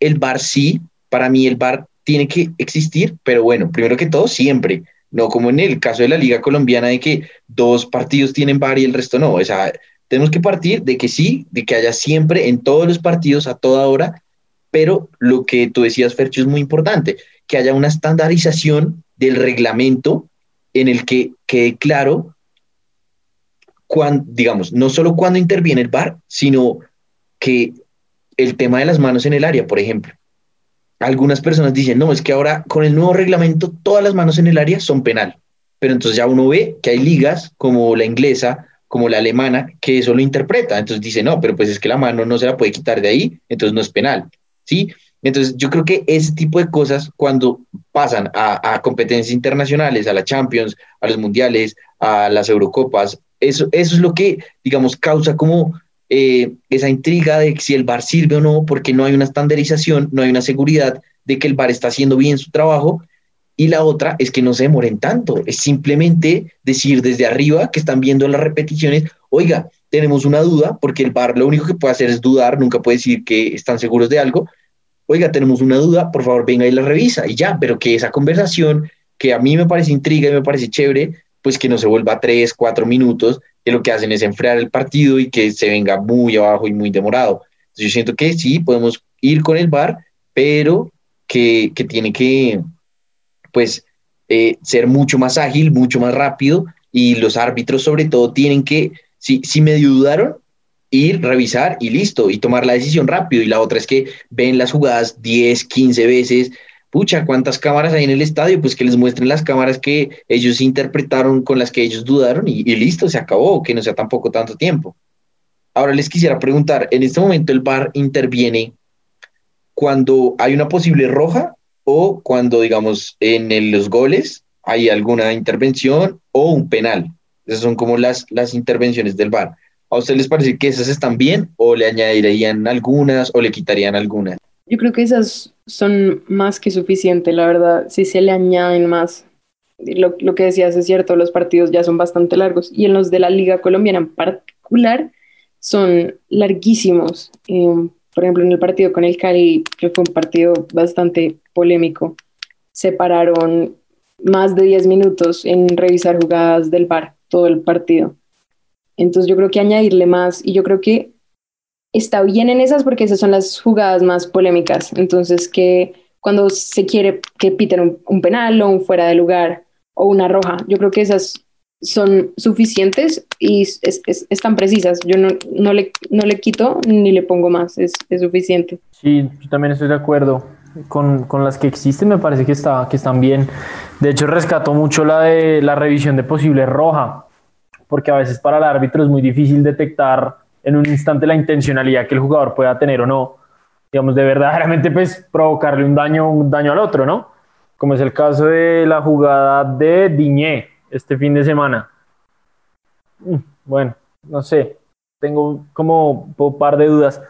el bar sí, para mí el bar tiene que existir, pero bueno, primero que todo, siempre. No como en el caso de la Liga Colombiana, de que dos partidos tienen bar y el resto no. O sea, tenemos que partir de que sí, de que haya siempre en todos los partidos a toda hora, pero lo que tú decías, Fercho, es muy importante, que haya una estandarización del reglamento en el que quede claro, cuando, digamos, no solo cuando interviene el VAR, sino que el tema de las manos en el área, por ejemplo. Algunas personas dicen, no, es que ahora con el nuevo reglamento todas las manos en el área son penal. Pero entonces ya uno ve que hay ligas como la inglesa, como la alemana, que eso lo interpreta. Entonces dice, no, pero pues es que la mano no se la puede quitar de ahí, entonces no es penal. ¿Sí? Entonces, yo creo que ese tipo de cosas, cuando pasan a, competencias internacionales, a la Champions, a los Mundiales, a las Eurocopas, eso, es lo que, digamos, causa como eh, esa intriga de si el bar sirve o no, porque no hay una estandarización, no hay una seguridad de que el bar está haciendo bien su trabajo. Y la otra es que no se demoren tanto, es simplemente decir desde arriba que están viendo las repeticiones, oiga, tenemos una duda, porque el bar lo único que puede hacer es dudar, nunca puede decir que están seguros de algo, oiga, tenemos una duda, por favor venga y la revisa y ya, pero que esa conversación que a mí me parece intriga y me parece chévere, pues que no se vuelva tres, cuatro minutos, que lo que hacen es enfriar el partido y que se venga muy abajo y muy demorado. Yo siento que sí, podemos ir con el VAR, pero que, tiene que, pues, eh, ser mucho más ágil, mucho más rápido y los árbitros sobre todo tienen que, si, si medio dudaron, ir, revisar y listo, y tomar la decisión rápido. Y la otra es que ven las jugadas 10, 15 veces. Pucha, ¿cuántas cámaras hay en el estadio? Pues que les muestren las cámaras que ellos interpretaron, con las que ellos dudaron y, listo, se acabó, que no sea tampoco tanto tiempo. Ahora les quisiera preguntar, en este momento el VAR interviene cuando hay una posible roja o cuando, digamos, en los goles hay alguna intervención o un penal. Esas son como las, las intervenciones del VAR. ¿A ustedes les parece que esas están bien o le añadirían algunas o le quitarían algunas? Yo creo que esas son más que suficientes, la verdad. Si se le añaden más, lo, que decías es cierto, los partidos ya son bastante largos y en los de la Liga Colombiana en particular, son larguísimos. Em, por ejemplo, en el partido con el Cali, que fue un partido bastante polémico, se pararon más de 10 minutos en revisar jugadas del VAR, todo el partido. Entonces yo creo que añadirle más, y yo creo que está bien en esas porque esas son las jugadas más polémicas. Entonces que cuando se quiere que piten un, penal o un fuera de lugar o una roja, yo creo que esas son suficientes y están precisas. Yo no, no, le, no le quito ni le pongo más, es, es suficiente. Sí, yo también estoy de acuerdo con, con, las que existen, me parece que, está, que están bien. De hecho, rescató mucho la de la revisión de posible roja, porque a veces para el árbitro es muy difícil detectar en un instante la intencionalidad que el jugador pueda tener o no. Digamos, de verdaderamente pues provocarle un daño, un daño al otro, ¿no? Como es el caso de la jugada de Diñé este fin de semana. Mm, bueno, no sé, tengo como un par de dudas.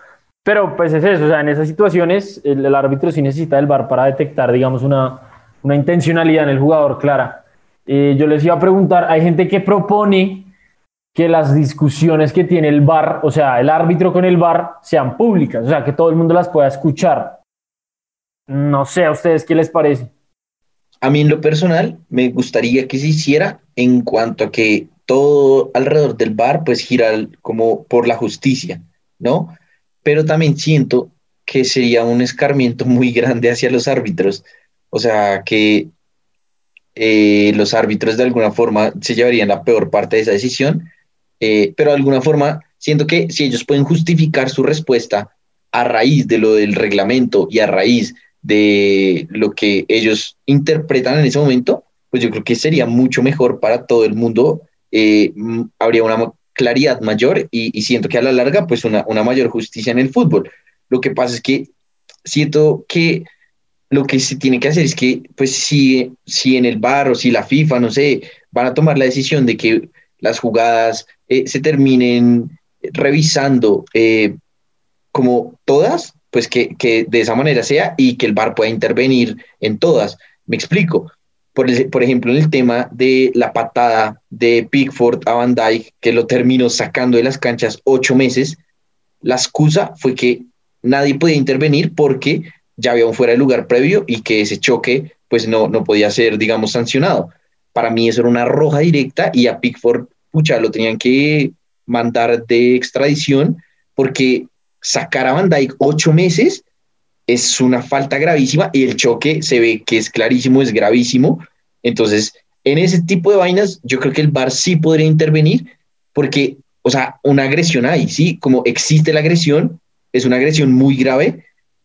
Pero pues es eso, o sea, en esas situaciones el, árbitro sí necesita el VAR para detectar, digamos, una, una intencionalidad en el jugador clara. Eh, yo les iba a preguntar, hay gente que propone que las discusiones que tiene el VAR, o sea, el árbitro con el VAR, sean públicas, o sea, que todo el mundo las pueda escuchar. No sé, ¿a ustedes qué les parece? A mí en lo personal me gustaría que se hiciera en cuanto a que todo alrededor del VAR pues gira como por la justicia, ¿no? Pero también siento que sería un escarmiento muy grande hacia los árbitros, o sea, que eh, los árbitros de alguna forma se llevarían la peor parte de esa decisión eh, pero de alguna forma siento que si ellos pueden justificar su respuesta a raíz de lo del reglamento y a raíz de lo que ellos interpretan en ese momento, pues yo creo que sería mucho mejor para todo el mundo, eh, habría una claridad mayor y, siento que a la larga, pues una, una mayor justicia en el fútbol. Lo que pasa es que siento que lo que se tiene que hacer es que, pues si, si en el bar o si la FIFA, no sé, van a tomar la decisión de que las jugadas eh, se terminen revisando eh, como todas, pues que, de esa manera sea y que el VAR pueda intervenir en todas. Me explico. Por, por ejemplo, en el tema de la patada de Pickford a Van Dijk, que lo terminó sacando de las canchas ocho meses, la excusa fue que nadie podía intervenir porque ya había un fuera de lugar previo y que ese choque pues no, no podía ser, digamos, sancionado. Para mí eso era una roja directa y a Pickford pucha, lo tenían que mandar de extradición porque sacar a Van Dyke ocho meses es una falta gravísima y el choque se ve que es clarísimo, es gravísimo. Entonces, en ese tipo de vainas, yo creo que el VAR sí podría intervenir porque, o sea, una agresión hay, ¿sí? Como existe la agresión, es una agresión muy grave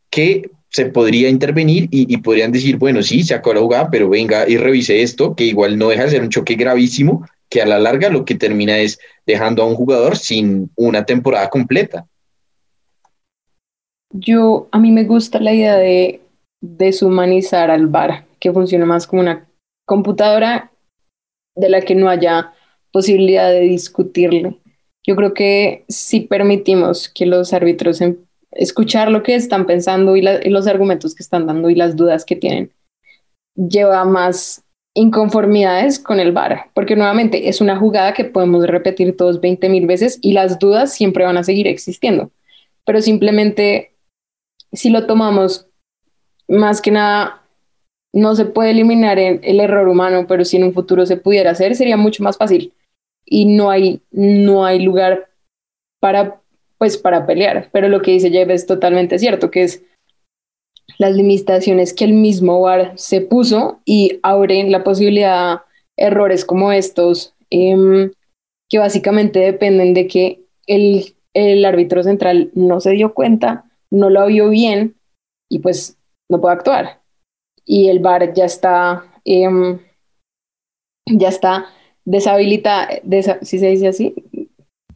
que se podría intervenir y, podrían decir, bueno, sí, se acabó la jugada, pero venga y revise esto, que igual no deja de ser un choque gravísimo que a la larga lo que termina es dejando a un jugador sin una temporada completa. Yo, a mí me gusta la idea de deshumanizar al VAR, que funcione más como una computadora de la que no haya posibilidad de discutirle. Yo creo que si permitimos que los árbitros em, escuchar lo que están pensando y, los argumentos que están dando y las dudas que tienen, lleva más inconformidades con el VAR, porque nuevamente es una jugada que podemos repetir todos 20 mil veces y las dudas siempre van a seguir existiendo, pero simplemente si lo tomamos más que nada no se puede eliminar el, error humano, pero si en un futuro se pudiera hacer sería mucho más fácil. Y no hay no hay lugar para pues para pelear, pero lo que dice Jeff es totalmente cierto, que es las limitaciones que el mismo VAR se puso y abren la posibilidad errores como estos, em, que básicamente dependen de que el, el, árbitro central no se dio cuenta, no lo vio bien y pues no puede actuar. Y el VAR ya está, em, ya está deshabilitado, si se dice así,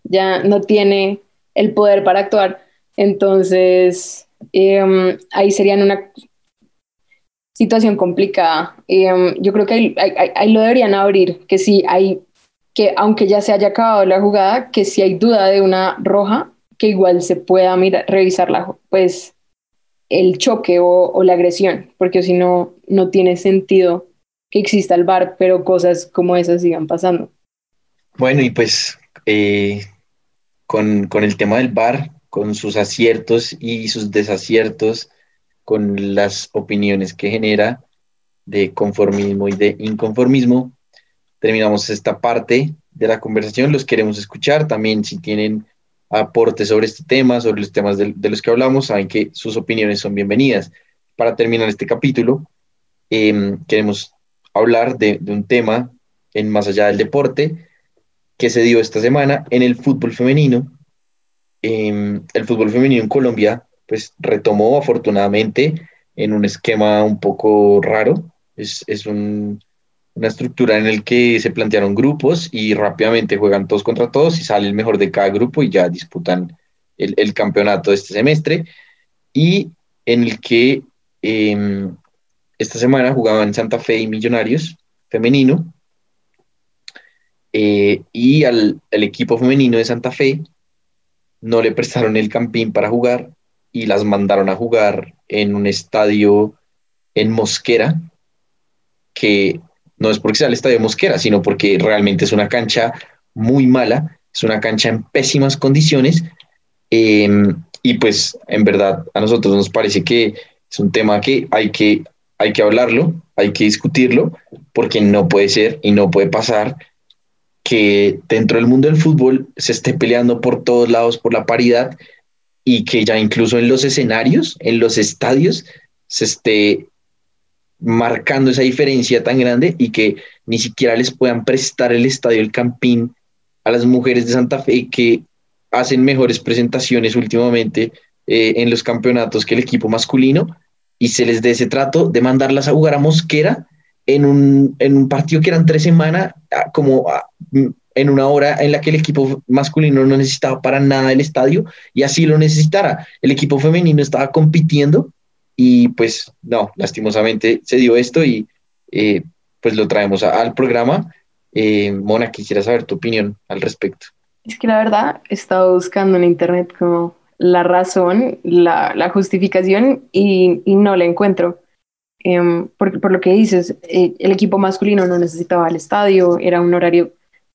ya no tiene el poder para actuar. Entonces, Em, ahí serían una situación complicada. Em, yo creo que ahí, lo deberían abrir, que si hay, que aunque ya se haya acabado la jugada, que si hay duda de una roja, que igual se pueda mirar, revisar la, pues, el choque o, la agresión, porque si no, no tiene sentido que exista el bar, pero cosas como esas sigan pasando. Bueno, y pues eh, con, con el tema del bar, con sus aciertos y sus desaciertos, con las opiniones que genera de conformismo y de inconformismo. Terminamos esta parte de la conversación, los queremos escuchar también si tienen aportes sobre este tema, sobre los temas de, los que hablamos, saben que sus opiniones son bienvenidas. Para terminar este capítulo, em, queremos hablar de, de un tema en más allá del deporte que se dio esta semana en el fútbol femenino. Em, el fútbol femenino en Colombia pues retomó afortunadamente en un esquema un poco raro. Es, es un, una estructura en el que se plantearon grupos y rápidamente juegan todos contra todos y sale el mejor de cada grupo y ya disputan el, el campeonato de este semestre. Y en el que em, esta semana jugaban Santa Fe y Millonarios femenino eh, y al, equipo femenino de Santa Fe no le prestaron el campín para jugar y las mandaron a jugar en un estadio en Mosquera, que no es porque sea el estadio Mosquera, sino porque realmente es una cancha muy mala, es una cancha en pésimas condiciones. Em, y pues en verdad a nosotros nos parece que es un tema que hay que, hay que hablarlo, hay que discutirlo, porque no puede ser y no puede pasar que dentro del mundo del fútbol se esté peleando por todos lados por la paridad y que ya incluso en los escenarios, en los estadios, se esté marcando esa diferencia tan grande y que ni siquiera les puedan prestar el estadio El Campín a las mujeres de Santa Fe que hacen mejores presentaciones últimamente eh, en los campeonatos que el equipo masculino y se les dé ese trato de mandarlas a jugar a Mosquera en un, en un partido que eran tres semanas, ah, como ah, mm, en una hora en la que el equipo masculino no necesitaba para nada el estadio y así lo necesitara. El equipo femenino estaba compitiendo y pues no, lastimosamente se dio esto y eh, pues lo traemos al programa. Eh, Mona, quisiera saber tu opinión al respecto. Es que la verdad he estado buscando en internet como la razón, la, la justificación y, y no la encuentro. Em, por, lo que dices, eh, el equipo masculino no necesitaba el estadio, era un horario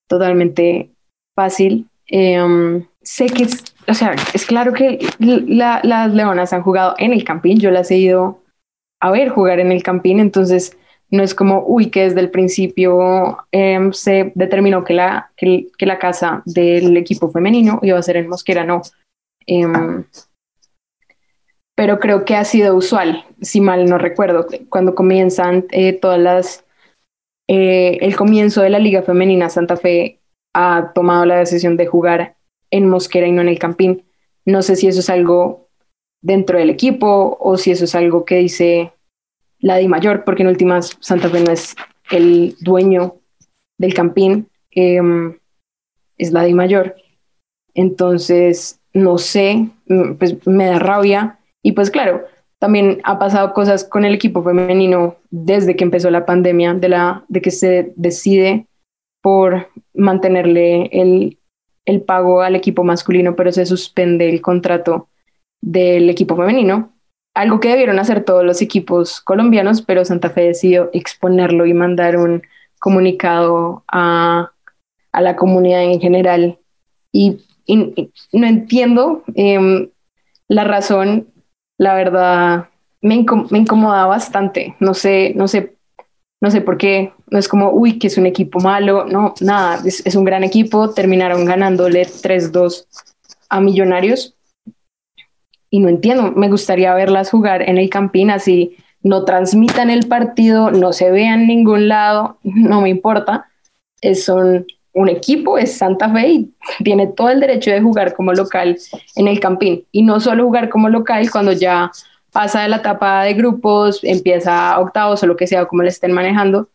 totalmente fácil. Em, sé que es, o sea, es claro que las Leonas han jugado en el Campín, yo las he ido a ver jugar en el Campín, entonces no es como, uy, que desde el principio em, se determinó que la, que, la casa del equipo femenino iba a ser en Mosquera, no pero creo que ha sido usual, si mal no recuerdo, cuando comienzan eh, todas las, eh, el comienzo de la Liga Femenina Santa Fe ha tomado la decisión de jugar en Mosquera y no en el Campín. No sé si eso es algo dentro del equipo o si eso es algo que dice la Di Mayor, porque en últimas Santa Fe no es el dueño del Campín, em, es la Di Mayor. Entonces, no sé, mm, pues me da rabia y pues claro, también ha pasado cosas con el equipo femenino desde que empezó la pandemia, de, la, de que se decide por mantenerle el, el pago al equipo masculino, pero se suspende el contrato del equipo femenino. Algo que debieron hacer todos los equipos colombianos, pero Santa Fe decidió exponerlo y mandar un comunicado a, a la comunidad en general. Y, no entiendo eh, la razón la verdad me, incomoda bastante. No sé, no sé, no sé por qué. No es como, uy, que es un equipo malo. No, nada, es, un gran equipo. Terminaron ganándole 3-2 a Millonarios. Y no entiendo, me gustaría verlas jugar en el Campín así no transmitan el partido, no se vean en ningún lado, no me importa. Es un, un equipo, es Santa Fe y tiene todo el derecho de jugar como local en el Campín. Y no solo jugar como local cuando ya pasa de la etapa de grupos, empieza octavos o lo que sea, como le estén manejando.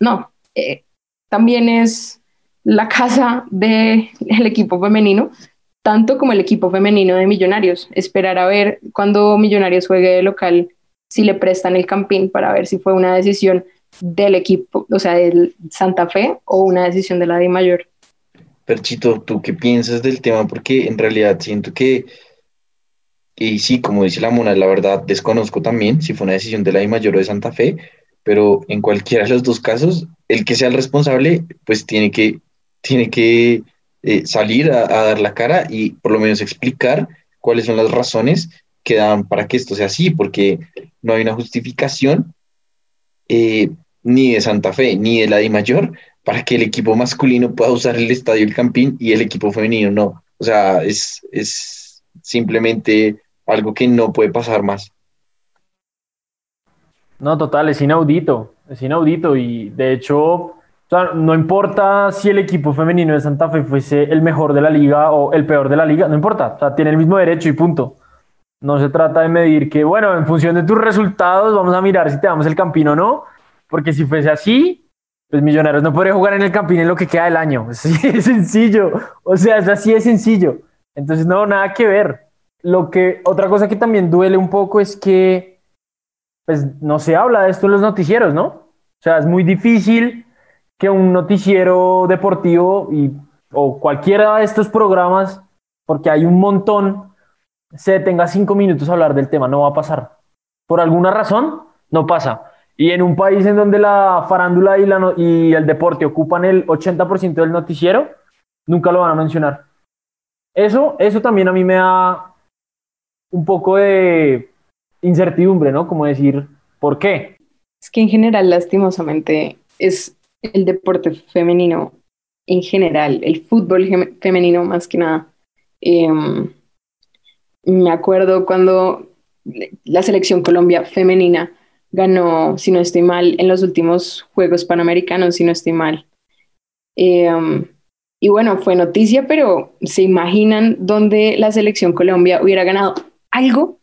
No, eh, también es la casa del equipo femenino, tanto como el equipo femenino de Millonarios. Esperar a ver cuando Millonarios juegue de local si le prestan el campín para ver si fue una decisión del equipo, o sea, del Santa Fe o una decisión de la de mayor. Perchito, ¿tú qué piensas del tema? Porque en realidad siento que, y sí, como dice la Mona, la verdad desconozco también si fue una decisión de la de mayor o de Santa Fe, pero en cualquiera de los dos casos, el que sea el responsable, pues tiene que, tiene que eh, salir a, dar la cara y por lo menos explicar cuáles son las razones que dan para que esto sea así, porque no hay una justificación eh, ni de Santa Fe ni de la Di Mayor para que el equipo masculino pueda usar el estadio El Campín y el equipo femenino no. O sea, es, es simplemente algo que no puede pasar más. No, total, es inaudito, es inaudito y de hecho, no importa si el equipo femenino de Santa Fe fuese el mejor de la liga o el peor de la liga, no importa, o sea, tiene el mismo derecho y punto. No se trata de medir que, bueno, en función de tus resultados vamos a mirar si te damos el campino o no, porque si fuese así, pues Millonarios no podría jugar en el campín en lo que queda del año. Es, sencillo, o sea, es así de sencillo. Entonces, no, nada que ver. Lo que, otra cosa que también duele un poco es que pues no se habla de esto en los noticieros, ¿no? O sea, es muy difícil que un noticiero deportivo y, o cualquiera de estos programas, porque hay un montón, se tenga cinco minutos a hablar del tema, no va a pasar. Por alguna razón, no pasa. Y en un país en donde la farándula y, la y el deporte ocupan el 80% del noticiero, nunca lo van a mencionar. Eso, eso también a mí me da un poco de, incertidumbre, ¿no? Como decir, ¿por qué? Es que en general, lastimosamente, es el deporte femenino, en general, el fútbol femenino más que nada. Em, me acuerdo cuando la selección Colombia femenina ganó, si no estoy mal, en los últimos Juegos Panamericanos, si no estoy mal. Em, y bueno, fue noticia, pero ¿se imaginan dónde la selección Colombia hubiera ganado algo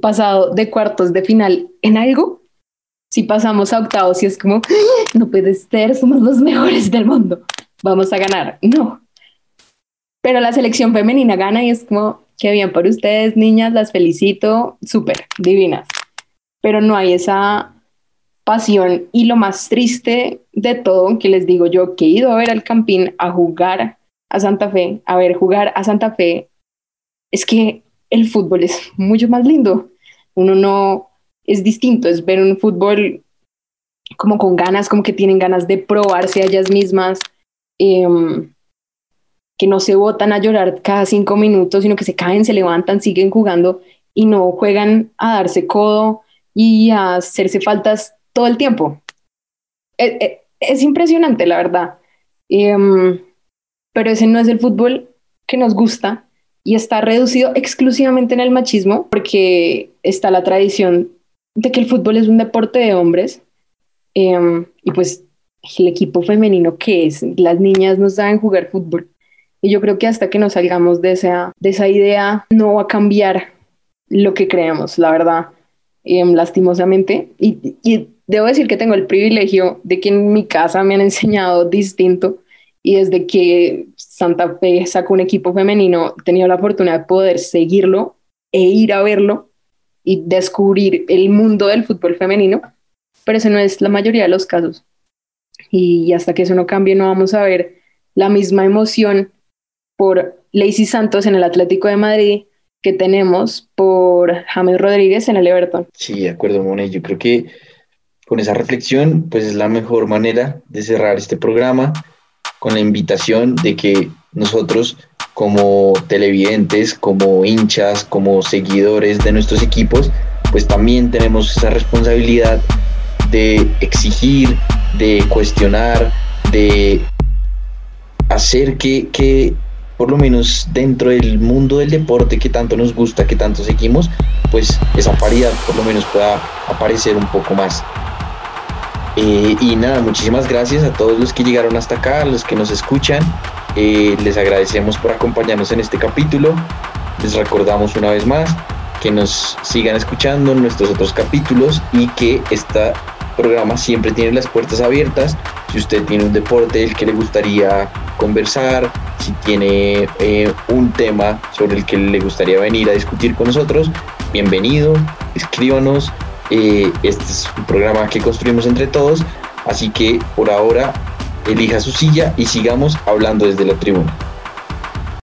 pasado de cuartos de final en algo, si pasamos a octavos y es como, no puede ser, somos los mejores del mundo, vamos a ganar. No. Pero la selección femenina gana y es como, qué bien por ustedes, niñas, las felicito, súper, divinas. Pero no hay esa pasión y lo más triste de todo, que les digo yo, que he ido a ver al Campín a jugar a Santa Fe, a ver jugar a Santa Fe, es que el fútbol es mucho más lindo. Uno no es distinto, es ver un fútbol como con ganas, como que tienen ganas de probarse a ellas mismas, em, que no se botan a llorar cada cinco minutos, sino que se caen, se levantan, siguen jugando y no juegan a darse codo y hacerse faltas todo el tiempo. E, e, es, impresionante, la verdad. Em, pero ese no es el fútbol que nos gusta y está reducido exclusivamente en el machismo porque está la tradición de que el fútbol es un deporte de hombres em, y pues el equipo femenino que es, las niñas no saben jugar fútbol y yo creo que hasta que nos salgamos de esa, de esa idea no va a cambiar lo que creemos, la verdad, em, lastimosamente y, y debo decir que tengo el privilegio de que en mi casa me han enseñado distinto y desde que Santa Fe sacó un equipo femenino, he tenido la oportunidad de poder seguirlo e ir a verlo y descubrir el mundo del fútbol femenino, pero eso no es la mayoría de los casos. Y hasta que eso no cambie, no vamos a ver la misma emoción por Lacey Santos en el Atlético de Madrid que tenemos por James Rodríguez en el Everton. Sí, de acuerdo, Mone. Yo creo que con esa reflexión, pues es la mejor manera de cerrar este programa con la invitación de que nosotros como televidentes, como hinchas, como seguidores de nuestros equipos, pues también tenemos esa responsabilidad de exigir, de cuestionar, de hacer que, que por lo menos dentro del mundo del deporte que tanto nos gusta, que tanto seguimos, pues esa paridad por lo menos pueda aparecer un poco más. Eh, y nada, muchísimas gracias a todos los que llegaron hasta acá, a los que nos escuchan. Eh, les agradecemos por acompañarnos en este capítulo. Les recordamos una vez más que nos sigan escuchando en nuestros otros capítulos y que este programa siempre tiene las puertas abiertas. Si usted tiene un deporte del que le gustaría conversar, si tiene eh, un tema sobre el que le gustaría venir a discutir con nosotros, bienvenido, escríbanos eh, este es un programa que construimos entre todos, así que por ahora elija su silla y sigamos hablando desde la tribuna.